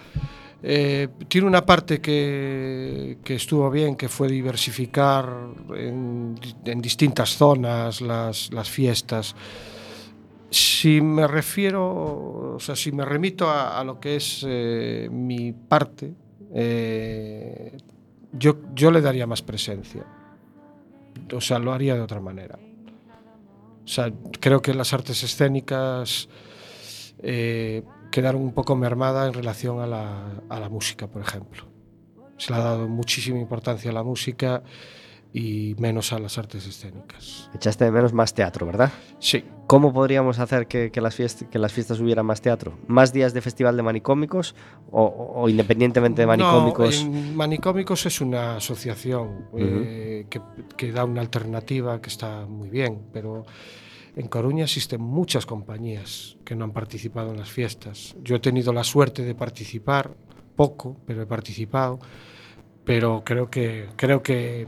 Eh, tiene una parte que, que, estuvo bien, que fue diversificar en, en distintas zonas las, las, fiestas. Si me refiero, o sea, si me remito a, a lo que es eh, mi parte, eh, yo, yo le daría más presencia. O sea, lo haría de otra manera. O sea, creo que las artes escénicas Eh, quedaron un poco mermadas en relación a la, a la música, por ejemplo. Se le ha dado muchísima importancia a la música y menos a las artes escénicas. Echaste de menos más teatro, ¿verdad? Sí, ¿Cómo podríamos hacer que, que las fiestas, que las fiestas hubiera más teatro? ¿Más días de festival de manicómicos o, o- independientemente de manicómicos? No, en Manicómicos es una asociación eh, que, que da una alternativa que está muy bien, pero en Coruña existen muchas compañías que no han participado en las fiestas. Yo he tenido la suerte de participar, poco, pero he participado, pero creo que, creo que,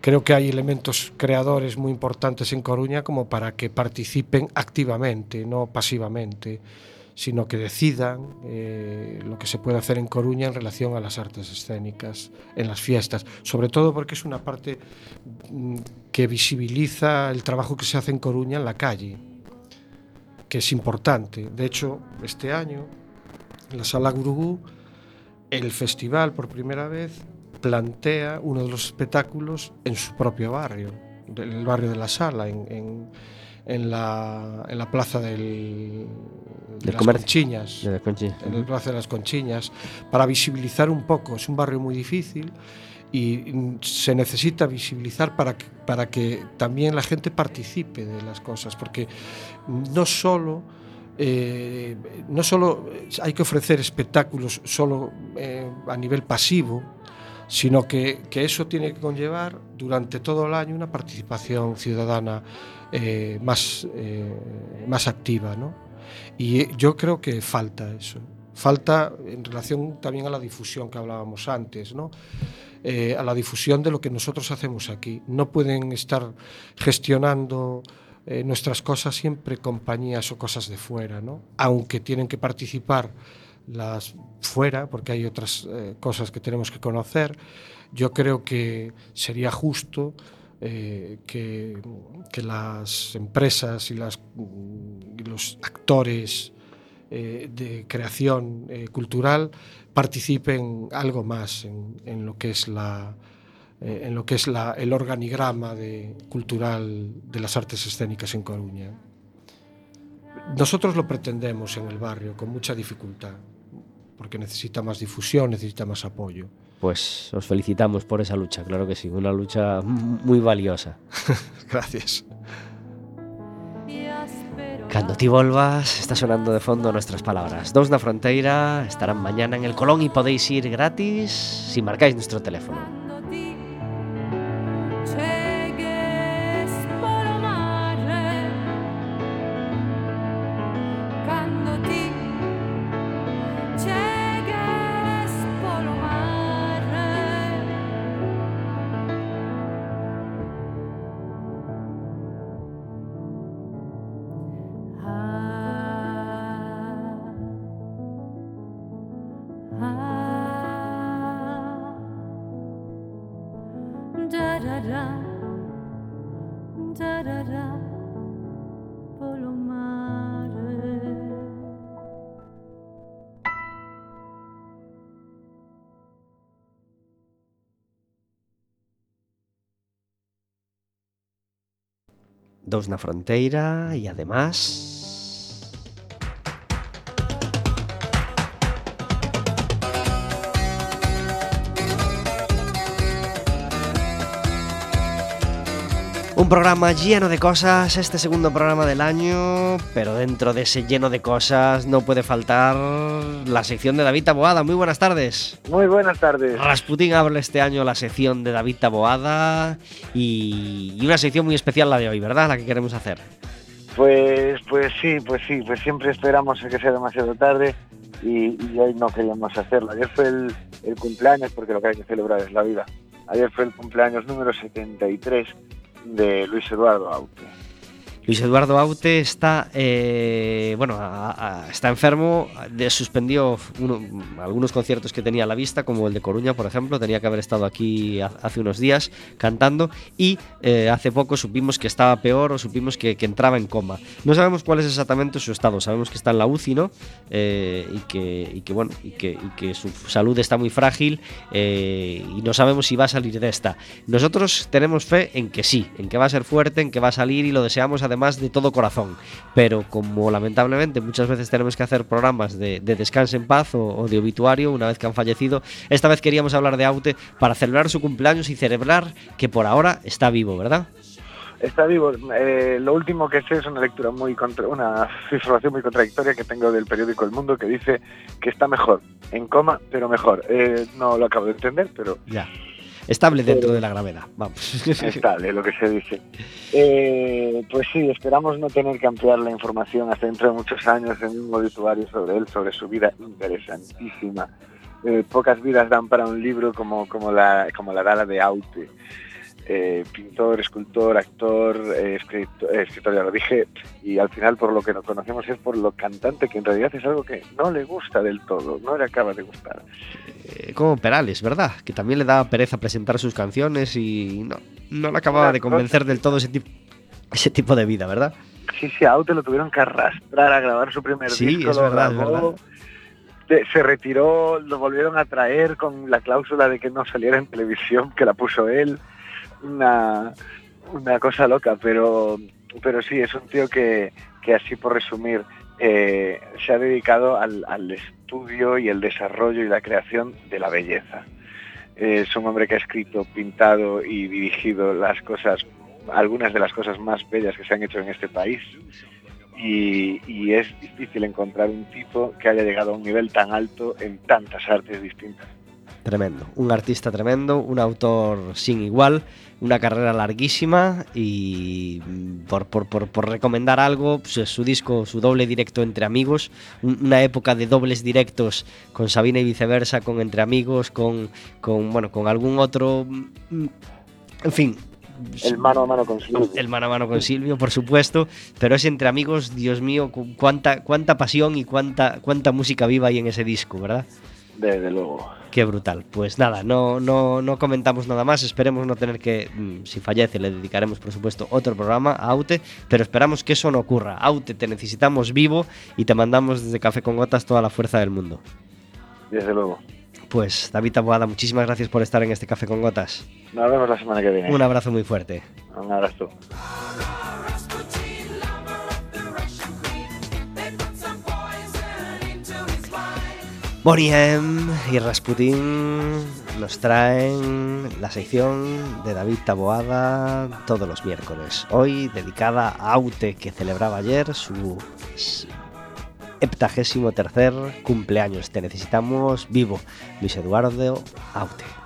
creo que hay elementos creadores muy importantes en Coruña como para que participen activamente, no pasivamente sino que decidan eh, lo que se puede hacer en Coruña en relación a las artes escénicas, en las fiestas, sobre todo porque es una parte mm, que visibiliza el trabajo que se hace en Coruña en la calle, que es importante. De hecho, este año, en la Sala Gurugú, el festival por primera vez plantea uno de los espectáculos en su propio barrio, del- el barrio de la Sala, en, en- en la, en la plaza del, de Del las. Conchiñas De Conchi. en el Plaza de las Conchiñas, para visibilizar un poco. Es un barrio muy difícil y se necesita visibilizar para que, para que también la gente participe de las cosas, porque no solo... eh, no solo hay que ofrecer espectáculos solo eh, a nivel pasivo, sino que, que eso tiene que conllevar durante todo el año una participación ciudadana eh, más, eh, más activa. ¿no? Y yo creo que falta eso. Falta en relación también a la difusión que hablábamos antes, ¿no? Eh, a la difusión de lo que nosotros hacemos aquí. No pueden estar gestionando eh, nuestras cosas siempre compañías o cosas de fuera, ¿no? Aunque tienen que participar las fuera, porque hay otras eh, cosas que tenemos que conocer, yo creo que sería justo que, que las empresas y, las, los actores de creación cultural participen algo más en, en lo que es la eh, en lo que es la- el organigrama de, cultural de las artes escénicas en Coruña. Nosotros lo pretendemos en el barrio con mucha dificultad, porque necesita más difusión, necesita más apoyo. Pues os felicitamos por esa lucha, claro que sí, una lucha muy valiosa. (laughs) Gracias. Cando ti volvas, está sonando de fondo nuestras palabras. Dos na fronteira estarán mañana en el Colón e podeis ir gratis si marcáis nuestro teléfono dous na fronteira e ademais programa lleno de cosas, este segundo programa del año, pero dentro de ese lleno de cosas no puede faltar la sección de David Taboada. Muy buenas tardes. Muy buenas tardes. Rasputín abre este año la sección de David Taboada y, y una sección muy especial la de hoy, ¿verdad? La que queremos hacer. Pues, pues sí, pues sí, pues siempre esperamos a que sea demasiado tarde y, y hoy no queríamos hacerlo. Ayer fue el, el cumpleaños, porque lo que hay que celebrar es la vida. Ayer fue el cumpleaños número 73 de Luis Eduardo Aute. Luis Eduardo Aute está, eh, bueno, a- a- está enfermo, de, suspendió uno- algunos conciertos que tenía a la vista, como el de Coruña, por ejemplo, tenía que haber estado aquí ha- hace unos días cantando y eh, hace poco supimos que estaba peor o supimos que, entraba en coma. No sabemos cuál es exactamente su estado, sabemos que está en la UCI, ¿no? Eh, y, que, bueno, y que, su salud está muy frágil y no sabemos si va a salir de esta. Nosotros tenemos fe en que sí, en que va a ser fuerte, en que va a salir y lo deseamos además de todo corazón. Pero como lamentablemente muchas veces tenemos que hacer programas de, de descanso en paz o, o de obituario una vez que han fallecido, esta vez queríamos hablar de Aute para celebrar su cumpleaños y celebrar que por ahora está vivo, ¿verdad? Está vivo. Eh, lo último que sé es una lectura muy contra, una información muy contradictoria que tengo del periódico El Mundo que dice que está mejor, en coma, pero mejor. Eh, no lo acabo de entender, pero Ya. Estable dentro de la gravedad, vamos. (laughs) estable lo que se dice. Eh, pues sí, esperamos no tener que ampliar la información hasta dentro de muchos años en un obituario sobre él, sobre su vida interesantísima. Eh, pocas vidas dan para un libro como, como, la, como la da la de Aute. Eh, pintor, escultor, actor, eh, escritor, eh, escritor, ya lo dije, y al final por lo que nos conocemos es por lo cantante, que en realidad es algo que no le gusta del todo, no le acaba de gustar. Como Perales, ¿verdad? Que también le daba pereza presentar sus canciones y no, no le acababa de convencer del todo ese, tip- ese tipo de vida, ¿verdad? Sí, sí, a Aute lo tuvieron que arrastrar a grabar su primer Sí, disco. es verdad, es se retiró, lo volvieron a traer con la cláusula de que no saliera en televisión, que la puso él. Una, una cosa loca, pero, pero sí, es un tío que, que así por resumir, eh, se ha dedicado al, al estudio y el desarrollo y la creación de la belleza. Es un hombre que ha escrito, pintado y dirigido las cosas, algunas de las cosas más bellas que se han hecho en este país. Y, y es difícil encontrar un tipo que haya llegado a un nivel tan alto en tantas artes distintas. Tremendo, un artista tremendo, un autor sin igual, una carrera larguísima y por, por- por- por recomendar algo, pues, su disco, su doble directo entre amigos, un- una época de dobles directos con Sabina y viceversa, con Entre Amigos, con, con, bueno, con algún otro, mm, en fin. El mano a mano con Silvio. El mano a mano con Silvio, por supuesto, pero es entre amigos, Dios mío, cu- cuánta, cuánta pasión y cuánta, cuánta música viva hay en ese disco, ¿verdad? Desde luego. Qué brutal. Pues nada, no, no, no comentamos nada más. Esperemos no tener que, mm, si fallece, le dedicaremos, por supuesto, otro programa a Aute, pero esperamos que eso no ocurra. Aute, te necesitamos vivo y te mandamos desde Café con Gotas toda la fuerza del mundo. Desde luego. Pues David Taboada, muchísimas gracias por estar en este Café con Gotas. Nos vemos la semana que viene. Un abrazo muy fuerte. Un abrazo. Boniem y Rasputin nos traen la sección de David Taboada todos los miércoles. Hoy dedicada a Aute, que celebraba ayer su heptagésimo tercer cumpleaños. Te necesitamos vivo. Luis Eduardo Aute.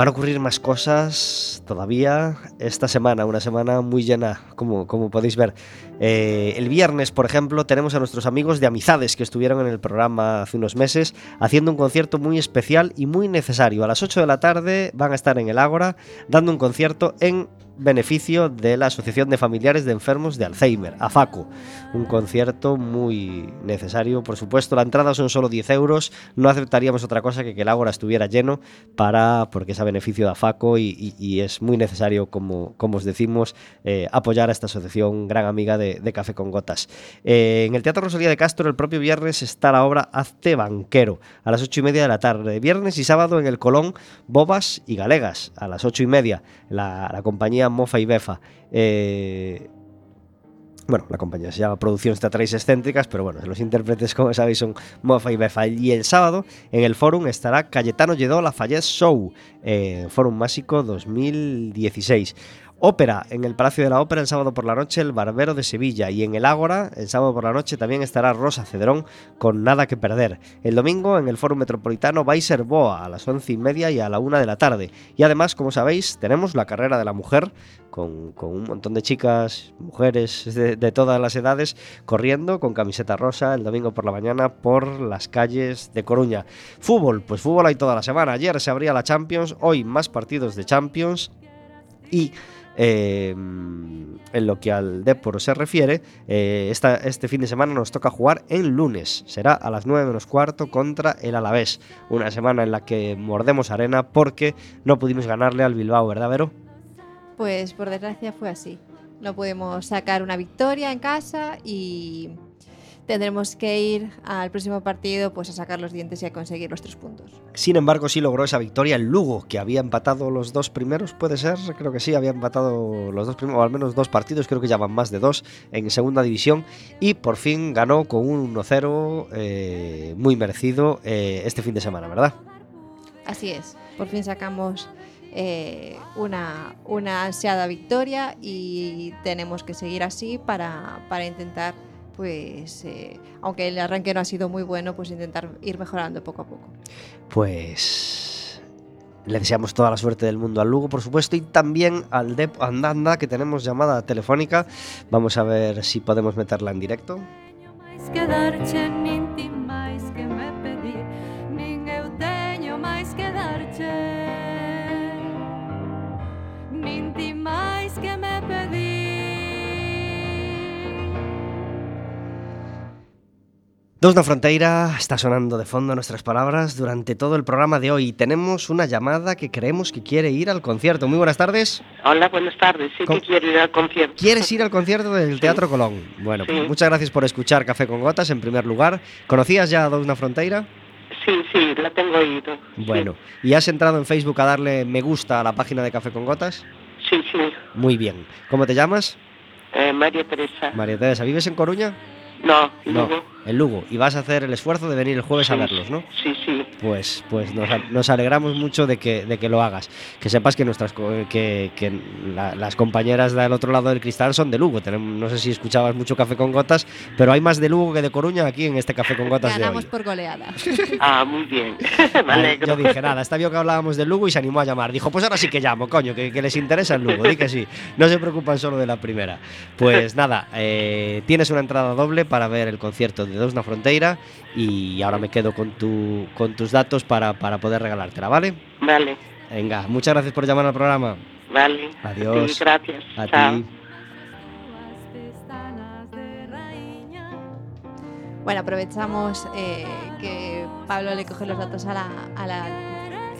Van a ocurrir más cosas todavía esta semana, una semana muy llena, como, como podéis ver. Eh, el viernes, por ejemplo, tenemos a nuestros amigos de Amizades que estuvieron en el programa hace unos meses haciendo un concierto muy especial y muy necesario. A las 8 de la tarde van a estar en el Ágora dando un concierto en beneficio de la Asociación de Familiares de Enfermos de Alzheimer, AFACO. Un concierto muy necesario, por supuesto. La entrada son solo 10 euros. No aceptaríamos otra cosa que que el Ágora estuviera lleno para, porque es a beneficio de AFACO y, es muy necesario, como, como os decimos, eh, apoyar a esta asociación gran amiga de, Café con Gotas. Eh, en el Teatro Rosalía de Castro el propio viernes está la obra Hazte Banquero a las 8 y media de la tarde. Viernes y sábado en el Colón Bobas y Galegas a las 8 y media. La compañía Mofa y Befa. Eh, bueno, la compañía se llama Producciones Teatrales Excéntricas, pero bueno, los intérpretes, como sabéis, son Mofa y Befa. Y el sábado en el Fórum estará Cayetano Lledó Lafayette Show, eh, Fórum Másico 2016. Ópera en el Palacio de la Ópera el sábado por la noche, el Barbero de Sevilla. Y en el Ágora, el sábado por la noche, también estará Rosa Cedrón con Nada que Perder. El domingo en el Foro Metropolitano Weiser Boa a las once y media y a la una de la tarde. Y además, como sabéis, tenemos la carrera de la mujer con, con un montón de chicas, mujeres de, de todas las edades, corriendo con camiseta rosa el domingo por la mañana por las calles de Coruña. Fútbol, pues fútbol hay toda la semana. Ayer se abría la Champions, hoy más partidos de Champions. Y eh, en lo que al Depor se refiere, eh, este fin de semana nos toca jugar en lunes. Será a las 9 menos cuarto contra el Alavés. Una semana en la que mordemos arena porque no pudimos ganarle al Bilbao, ¿verdad, Vero? Pues por desgracia fue así. No pudimos sacar una victoria en casa y tendremos que ir al próximo partido pues a sacar los dientes y a conseguir los tres puntos. Sin embargo, sí logró esa victoria el Lugo, que había empatado los dos primeros, puede ser, creo que sí, había empatado los dos primeros, o al menos dos partidos, creo que ya van más de dos en segunda división, y por fin ganó con un 1-0 eh, muy merecido eh, este fin de semana, ¿verdad? Así es, por fin sacamos eh, una, una ansiada victoria y tenemos que seguir así para, para intentar, pues, eh, aunque el arranque no ha sido muy bueno, pues intentar ir mejorando poco a poco. Pues le deseamos toda la suerte del mundo al Lugo, por supuesto, y también al Dep Andanda, que tenemos llamada telefónica. Vamos a ver si podemos meterla en directo. Dos na Fronteira está sonando de fondo nuestras palabras durante todo el programa de hoy. Tenemos una llamada que creemos que quiere ir al concierto. Muy buenas tardes. Hola, buenas tardes. Sí que quiero ir al concierto. ¿Quieres ir al concierto del (laughs) Teatro Colón? Bueno, pues Sí. muchas gracias por escuchar Café con Gotas en primer lugar. ¿Conocías ya a Dos na Fronteira? Sí, sí, la tengo oído. Bueno, ¿y has entrado en Facebook a darle me gusta a la página de Café con Gotas? Sí, sí. Muy bien. ¿Cómo te llamas? Eh, María Teresa. María Teresa, ¿vives en Coruña? No, No, Lugo. En Lugo. Y vas a hacer el esfuerzo de venir el jueves a verlos, ¿no? Sí, sí. Pues, pues nos, alegramos mucho de que, de que lo hagas. Que sepas que nuestras que, que la- las compañeras del otro lado del cristal son de Lugo. Tenemos, no sé si escuchabas mucho Café con Gotas, pero hay más de Lugo que de Coruña aquí en este Café con Gotas de Ganamos hoy. por goleada. (laughs) Ah, muy bien. (laughs) Vale. Yo dije, nada, está bien que hablábamos de Lugo y se animó a llamar. Dijo, pues ahora sí que llamo, coño, que, que les interesa el Lugo. Di que sí, no se preocupan solo de la primera. Pues nada, eh, tienes una entrada doble para ver el concierto de Dos na Fronteira y ahora me quedo con, tu, con tus datos para, para poder regalártela, ¿vale? Vale, Venga, muchas gracias por llamar al programa. vale. Adiós. Sí, gracias. A Chao. ti. Bueno, aprovechamos eh, que Pablo le coge los datos a la, a la-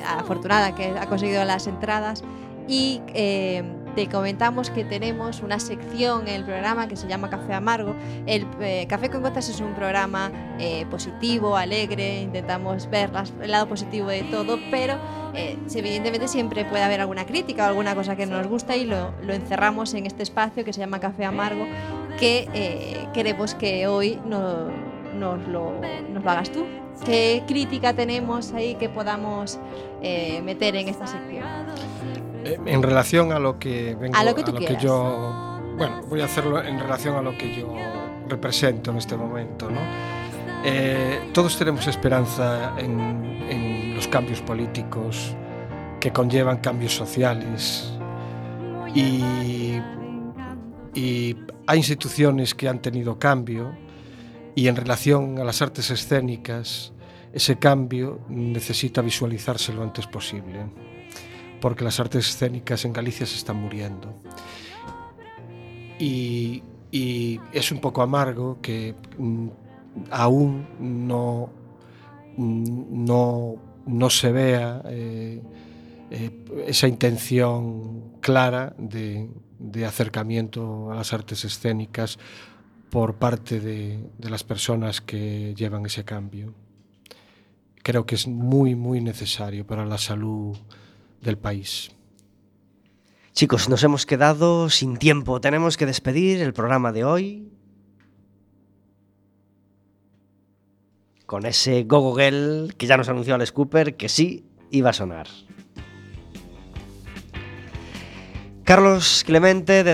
a la afortunada que ha conseguido las entradas y eh, te comentamos que tenemos una sección en el programa que se llama Café Amargo. El eh, Café con Gotas es un programa eh, positivo, alegre, intentamos ver el lado positivo de todo, pero eh, evidentemente siempre puede haber alguna crítica o alguna cosa que no nos gusta y lo, encerramos en este espacio que se llama Café Amargo que queremos que hoy no- nos, lo, nos lo hagas tú. ¿Qué crítica tenemos ahí que podamos meter en esta sección? Eh, En relación a lo que vengo, A lo que tú quieras. yo, bueno, voy a hacerlo en relación a lo que yo represento en este momento, ¿no? Eh, todos tenemos esperanza en, en los cambios políticos que conllevan cambios sociales y, y hay instituciones que han tenido cambio y en relación a las artes escénicas ese cambio necesita visualizarse lo antes posible porque las artes escénicas en Galicia se están muriendo. Y, y es un poco amargo que mm, aún no, mm, no, no se vea eh, eh, esa intención clara de, de, acercamiento a las artes escénicas por parte de, de las personas que llevan ese cambio. Creo que es muy, muy necesario para la salud del país. Chicos, nos hemos quedado sin tiempo. Tenemos que despedir el programa de hoy. Con ese Gogo que ya nos anunció Alex Cooper que sí iba a sonar. Carlos Clemente de